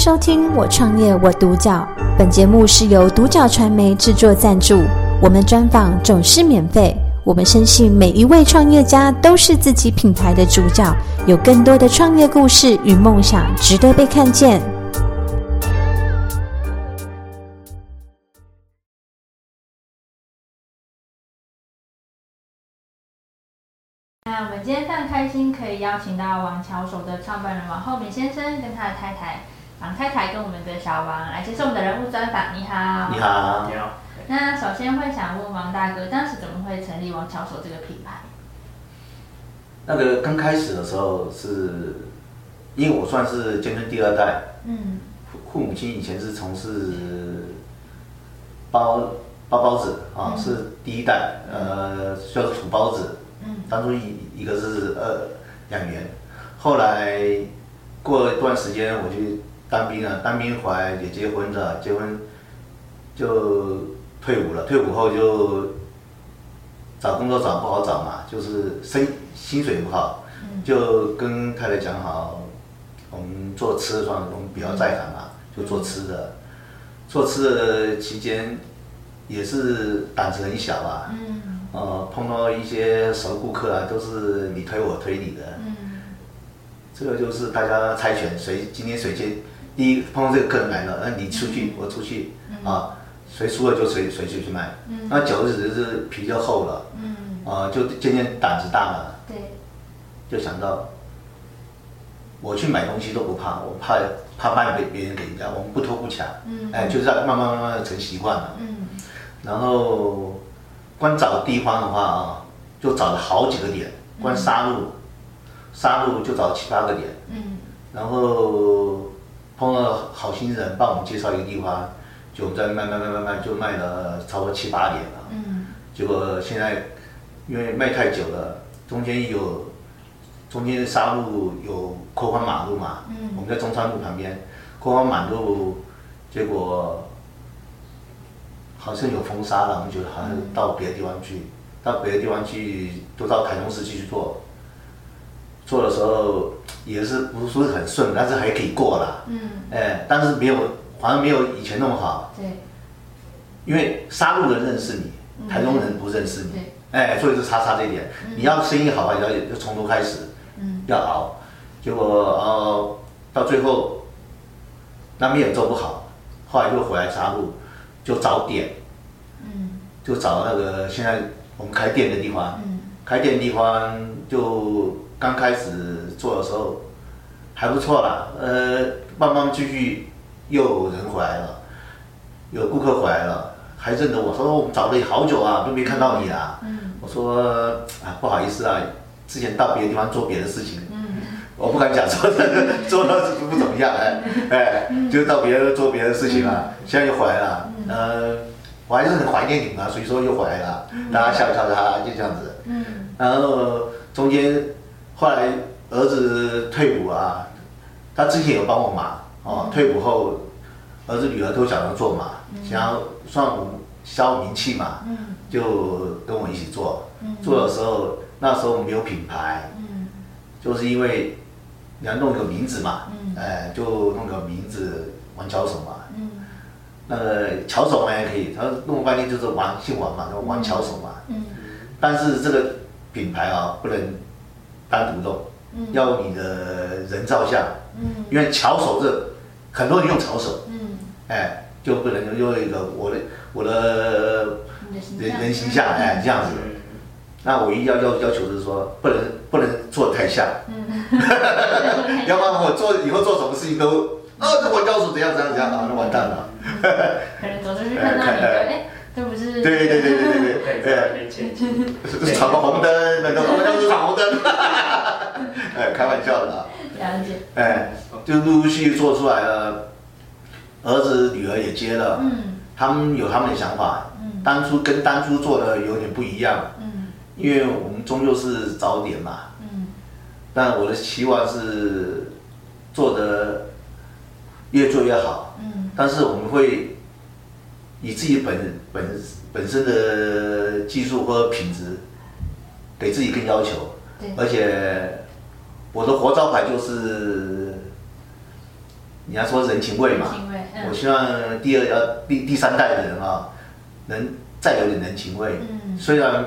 收听《我创业我独角》，本节目是由独角传媒制作赞助，我们专访总是免费。我们深信每一位创业家都是自己品牌的主角，有更多的创业故事与梦想值得被看见。那我们今天非常开心，可以邀请到王桥手的创办人王厚明先生跟他的太太王太太跟我们的小王来接受我们的人物专访。你好，你好，你好。那首先会想问王大哥，当时怎么会成立王巧手这个品牌？那个刚开始的时候是，因为我算是眷村第二代，嗯，父母亲以前是从事包包包子啊，嗯、是第一代，呃，叫做土包子，嗯，当初一一个是呃两元，后来过了一段时间我就。当兵啊，当兵回来也结婚了，结婚就退伍了。退伍后就找工作找不好找嘛，就是薪薪水不好，就跟太太讲好，我们做吃的算，我们比较在行嘛，就做吃的。做吃的期间也是胆子很小啊，呃，碰到一些熟顾客啊，都是你推我推你的。这个就是大家猜拳，谁今天谁接。第一碰到这个客人来了，那你出去，我出去，啊，谁输了就谁谁去去卖。那久而久之是皮就厚了，啊，就渐渐胆子大了。对，就想到我去买东西都不怕，我怕怕卖给别人给人家，我们不偷不抢。哎，就这样慢慢慢慢成习惯了。然后光找地方的话啊，就找了好几个点，光杀戮。杀戮就找七八个点。然后。碰到好心人帮我们介绍一个地方，就我们在慢慢慢慢慢就卖了差不多七八年了。嗯。结果现在因为卖太久了，中间有中间沙路有扩宽马路嘛。嗯。我们在中山路旁边扩宽马路，结果好像有封杀了，我们就好像到别的地方去，到别的地方去都到台中市继续做。做的时候也是不是说很顺，但是还可以过了。嗯。哎，但是没有，好像没有以前那么好。对。因为沙鹿人认识你，台中人不认识你。对。哎，所以就差差这一点。你要生意好啊，要要从头开始。嗯。要熬，结果呃到最后那边也做不好，后来又回来杀戮，就找点。嗯。就找那个现在我们开店的地方。嗯。开店的地方就。刚开始做的时候还不错啦，呃，慢慢继续又有人回来了，有顾客回来了，还认得我说我们找了你好久啊，都没看到你啊。嗯、我说啊不好意思啊，之前到别的地方做别的事情，嗯、我不敢讲说 做到不怎么样哎 哎，就到别的做别的事情了，现在又回来了，呃，我还是很怀念你们啊，所以说又回来了，大家笑笑他就这样子，然后中间。后来儿子退伍啊，他之前有帮我忙哦。退伍后，儿子女儿都想要做嘛，想要算消名气嘛，就跟我一起做。做的时候，那时候没有品牌，就是因为你要弄个名字嘛，哎，就弄个名字王巧手嘛。那个巧手嘛也可以，他弄半天就是王姓王嘛，叫王巧手嘛。但是这个品牌啊，不能。单独弄，要你的人照相，嗯、因为巧手这很多人用巧手，嗯、哎，就不能用一个我的我的人人形象，哎，这样子。那我一要要要求就是说，不能不能做得太像，嗯、要不然我做以后做什么事情都，啊，这王巧手怎样怎样怎样啊，那完蛋了。可能走出去看到你，哎。这不是？对对对对对对，闯个红灯，那个好像是闯红灯，哎，开玩笑的。了解。哎，就陆陆续续做出来了，儿子女儿也接了，嗯，他们有他们的想法，嗯，当初跟当初做的有点不一样，嗯，因为我们终究是早点嘛，嗯，但我的期望是做的越做越好，嗯，但是我们会。以自己本本本身的技术或者品质，给自己更要求。而且我的活招牌就是你要说人情味嘛，情味嗯、我希望第二要第第三代的人啊，能再有点人情味。嗯，虽然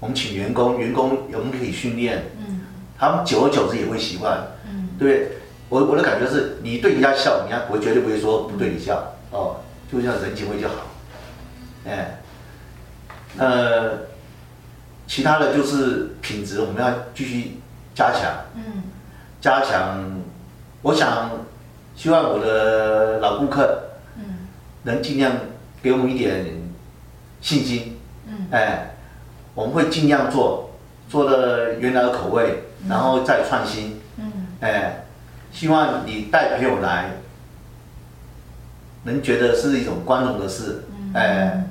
我们请员工，员工我们可以训练，嗯，他们久而久之也会习惯。嗯，对，我我的感觉是你对人家笑，人家我绝对不会说不对你笑。嗯、哦，就这样人情味就好。哎，呃，其他的就是品质，我们要继续加强。嗯，加强，我想。希望我的老顾客，能尽量给我们一点信心，哎，我们会尽量做，做的原来的口味，然后再创新，哎，希望你带朋友来，能觉得是一种光荣的事，哎，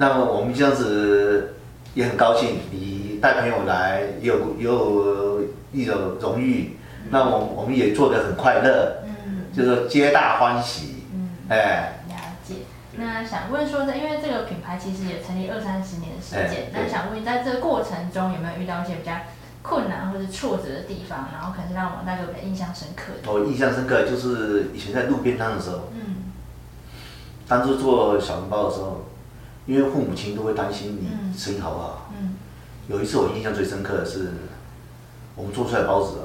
那么我们这样子也很高兴，你带朋友来也有也有一种荣誉。那我我们也做得很快乐，嗯，就是皆大欢喜，嗯，哎，了解。那想问说，因为这个品牌其实也成立二三十年的时间，那想问，在这个过程中有没有遇到一些比较困难或者挫折的地方，然后可能是让王大哥比较印象深刻的？我印象深刻就是以前在路边摊的时候，嗯，当初做小笼包的时候，因为父母亲都会担心你生意好不好，嗯，有一次我印象最深刻的是，我们做出来包子。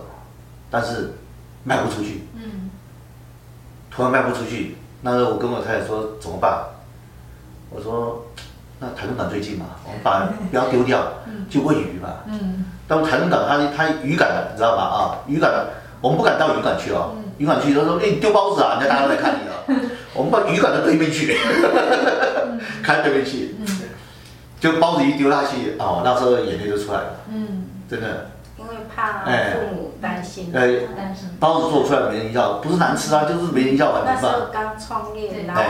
但是卖不出去，嗯，突然卖不出去，那时候我跟我太太说怎么办？我说那台东港最近嘛，我们把不要丢掉，就喂鱼嘛，嗯，但台东港它它鱼港的，你知道吧？啊，鱼港的，我们不敢到鱼港去哦，鱼港去他说哎你丢包子啊，人家大家都在看你了，我们到鱼港的对面去，看对面去，就包子一丢下去，哦，那时候眼泪就出来了，嗯，真的。因为怕父母担心，哎，包子做出来没人要，不是难吃啊，就是没人要。那时候刚创业，然后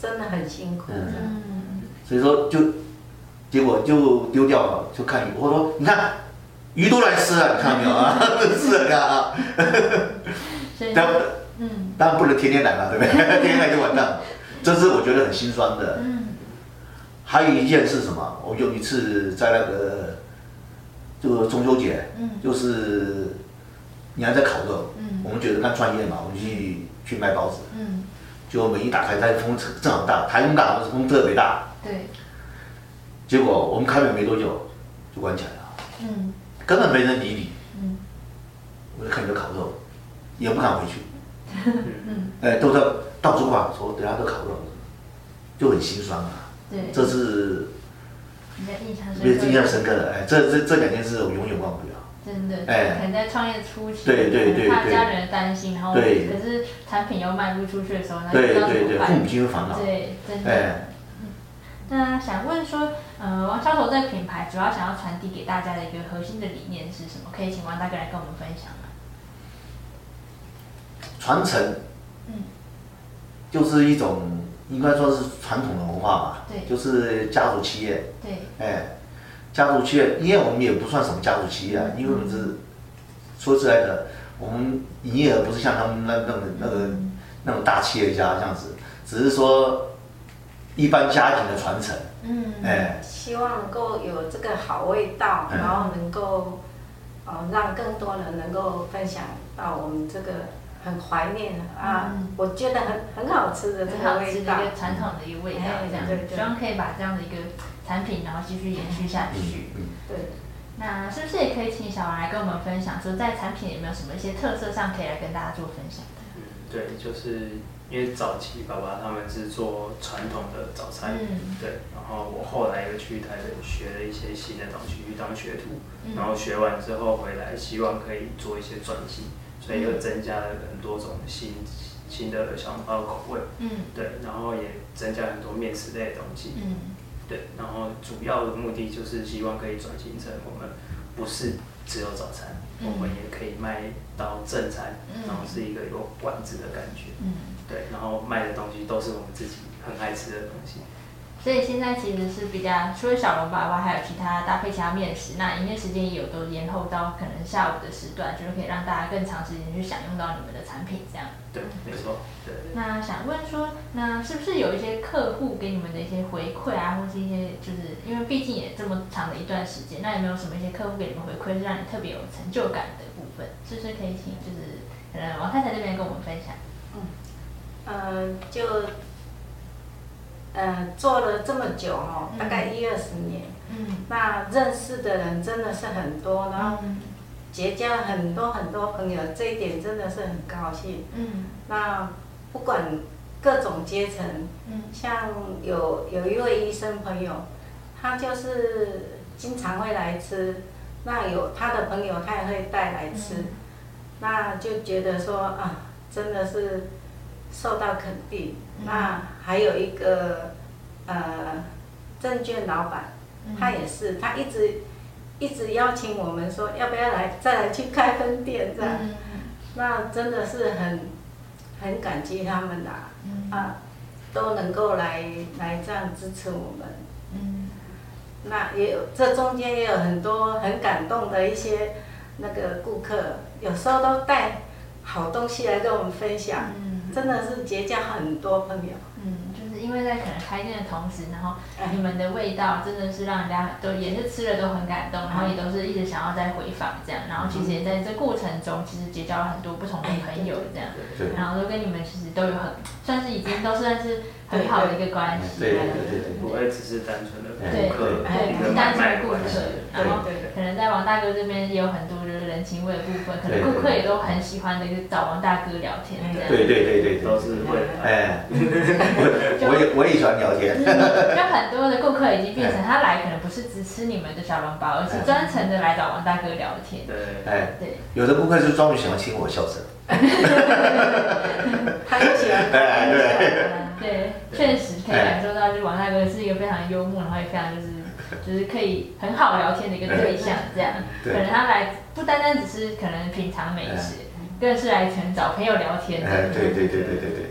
真的很辛苦。嗯，所以说就结果就丢掉了，就看鱼。我说你看鱼都来吃了，你看到没有啊？是啊，当然，嗯，当然不能天天来嘛，对不对？天天来就完蛋了。这是我觉得很心酸的。嗯，还有一件是什么？我有一次在那个。这个中秋节，嗯，就是你还在烤肉，嗯，我们觉得那专业嘛，我们去去卖包子，嗯，就门一打开，它风正好大，台风大，风特别大，对，结果我们开门没多久就关起来了，嗯，根本没人理你，嗯，我就看你烤肉，也不敢回去，嗯，哎，都在到处挂说等下都烤肉，就很心酸啊，对，这是。别印象深刻的，哎，这这这两件事我永远忘不了。真的，哎，可能在创业初期，对对对，怕家人的担心，然后可是产品又卖不出去的时候，那对对对，父母亲会烦恼。对，真的。嗯，那想问说，呃，王小头这个品牌主要想要传递给大家的一个核心的理念是什么？可以请王大哥来跟我们分享吗？传承，嗯，就是一种。应该说是传统的文化吧，对，就是家族企业，对，哎，家族企业，因为我们也不算什么家族企业啊，因为我们是说实在的，我们营业额不是像他们那那个那个那种大企业家这样子，只是说一般家庭的传承，嗯，哎，希望能够有这个好味道，然后能够呃让更多人能够分享到我们这个。很怀念啊！我觉得很很好吃的这个味道，一个传统的一个味道，这样，希望可以把这样的一个产品，然后继续延续下去。对，那是不是也可以请小王来跟我们分享，说在产品有没有什么一些特色上可以来跟大家做分享的？嗯，对，就是因为早期爸爸他们是做传统的早餐，嗯，对，然后我后来又去台北学了一些新的东西，去当学徒，然后学完之后回来，希望可以做一些转型。所以又增加了很多种新新的小笼包口味，嗯，对，然后也增加很多面食类的东西，嗯，对，然后主要的目的就是希望可以转型成我们不是只有早餐，嗯、我们也可以卖到正餐，嗯、然后是一个有馆子的感觉，嗯，对，然后卖的东西都是我们自己很爱吃的东西。所以现在其实是比较除了小笼包外，还有其他搭配其他面食。那营业时间也有都延后到可能下午的时段，就是可以让大家更长时间去享用到你们的产品，这样。对，没错。对。那想问说，那是不是有一些客户给你们的一些回馈啊，或是一些就是因为毕竟也这么长的一段时间，那有没有什么一些客户给你们回馈，是让你特别有成就感的部分？是不是可以请就是呃王太太这边跟我们分享？嗯，呃就，嗯，做了这么久哦，大概一二十年。嗯。那认识的人真的是很多，然后结交很多很多朋友，这一点真的是很高兴。嗯。那不管各种阶层，嗯，像有有一位医生朋友，他就是经常会来吃，那有他的朋友他也会带来吃，嗯、那就觉得说啊，真的是受到肯定。嗯、那还有一个呃证券老板，他也是，他一直一直邀请我们说要不要来再来去开分店这样，嗯、那真的是很很感激他们的啊，都能够来来这样支持我们。嗯，那也有这中间也有很多很感动的一些那个顾客，有时候都带好东西来跟我们分享，嗯、真的是结交很多朋友。因为在可能开店的同时，然后你们的味道真的是让人家都也是吃了都很感动，然后也都是一直想要再回访这样，然后其实也在这过程中其实结交了很多不同的朋友这样，然后都跟你们其实都有很算是已经都算是。很好的一个关系，对对对，不会只是单纯的顾客，对，不是单纯的顾客，然后可能在王大哥这边也有很多就是人情味的部分，可能顾客也都很喜欢的，就找王大哥聊天这样。对对对对，都是会，哎，我也我也喜欢聊天。就很多的顾客已经变成他来可能不是只吃你们的小笼包，而是专程的来找王大哥聊天。对，哎，对，有的顾客是专门喜欢听我笑声。他就喜欢。哎，对。对，确实可以感受到，就是王大哥是一个非常幽默，然后也非常就是 就是可以很好聊天的一个对象，这样。可能他来不单单只是可能品尝美食，更是来寻找朋友聊天的。对对对对对对。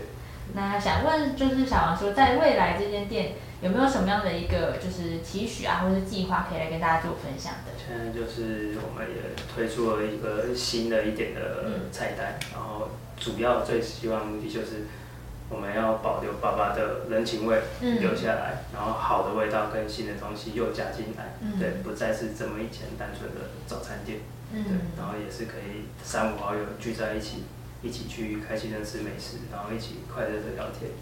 那想问就是小王说，在未来这间店有没有什么样的一个就是期许啊，或者是计划可以来跟大家做分享的？现在就是我们也推出了一个新的一点的菜单，然后主要最希望目的就是。我们要保留爸爸的人情味留下来，嗯、然后好的味道跟新的东西又加进来，嗯、对，不再是这么以前单纯的早餐店，嗯、对，然后也是可以三五好友聚在一起，一起去开心的吃美食，然后一起快乐的聊天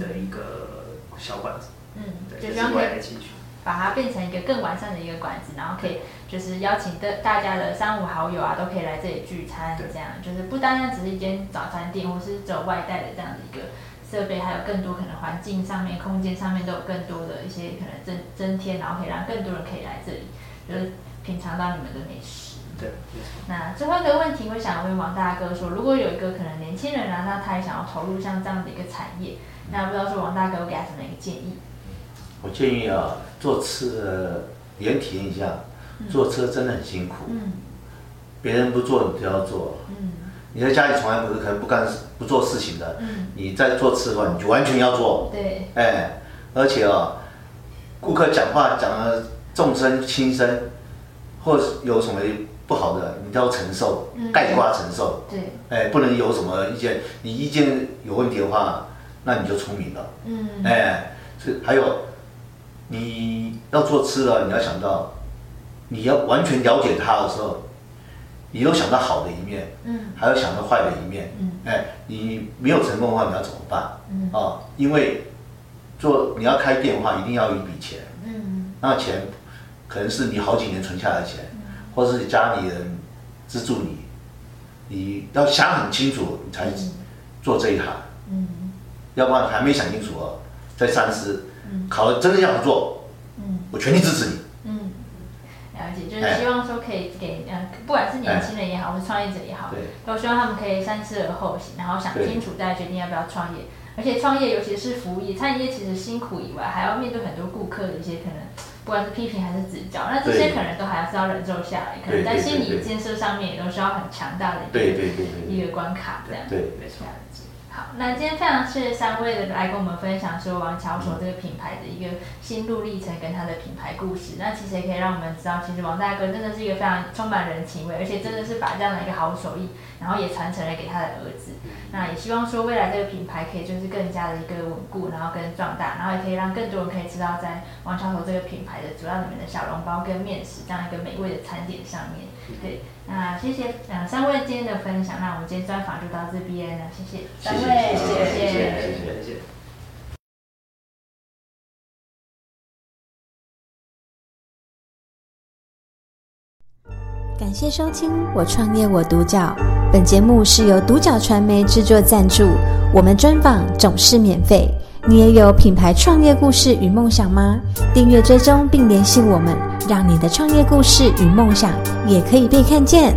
的一个小馆子，嗯，对，就是未来继续把它变成一个更完善的一个馆子，然后可以就是邀请的大家的三五好友啊，都可以来这里聚餐，这样就是不单单只是一间早餐店，或是走外带的这样的一个。设备还有更多可能环境上面、空间上面都有更多的一些可能增增添，然后可以让更多人可以来这里，就是品尝到你们的美食。对。那最后一个问题，我想问王大哥说，如果有一个可能年轻人啊，那他也想要投入像这样的一个产业，那不知道说王大哥给他什么一个建议？我建议啊，做吃的连体验一下，坐车真的很辛苦。嗯。别人不做，你就要做。嗯。你在家里从来不是可能不干不做事情的，嗯、你在做吃的话，你就完全要做。对。哎，而且啊，顾客讲话讲的重声轻声，或是有什么不好的，你都要承受，概括承受。对。哎，不能有什么意见，你意见有问题的话，那你就聪明了。嗯。哎，是还有，你要做吃的，你要想到，你要完全了解他的时候。你有想到好的一面，嗯，还有想到坏的一面，嗯，哎，你没有成功的话，你要怎么办？嗯，啊，因为做你要开店的话，一定要有一笔钱，嗯，那钱可能是你好几年存下来的钱，嗯，或者是家里人资助你，你要想很清楚，你才做这一行，嗯，要不然还没想清楚哦，再三思，嗯，考了真的要做，嗯，我全力支持你。就是希望说可以给呃，不管是年轻人也好，或是创业者也好，都希望他们可以三思而后行，然后想清楚再决定要不要创业。而且创业，尤其是服务业，餐饮业其实辛苦以外，还要面对很多顾客的一些可能，不管是批评还是指教，那这些可能都还是要忍受下来，可能在心理建设上面也都需要很强大的一个一个关卡，这样。对，没错。好，那今天非常谢谢三位的来跟我们分享说王乔所这个品牌的一个心路历程跟它的品牌故事。那其实也可以让我们知道，其实王大哥真的是一个非常充满人情味，而且真的是把这样的一个好手艺，然后也传承了给他的儿子。那也希望说未来这个品牌可以就是更加的一个稳固，然后跟壮大，然后也可以让更多人可以知道在王乔所这个品牌的主要里面的小笼包跟面食这样一个美味的餐点上面。对，那谢谢嗯三位今天的分享，那我们今天专访就到这边了，谢谢三位。谢谢谢谢。感谢收听《我创业我独角》，本节目是由独角传媒制作赞助，我们专访总是免费。你也有品牌创业故事与梦想吗？订阅追踪并联系我们，让你的创业故事与梦想也可以被看见。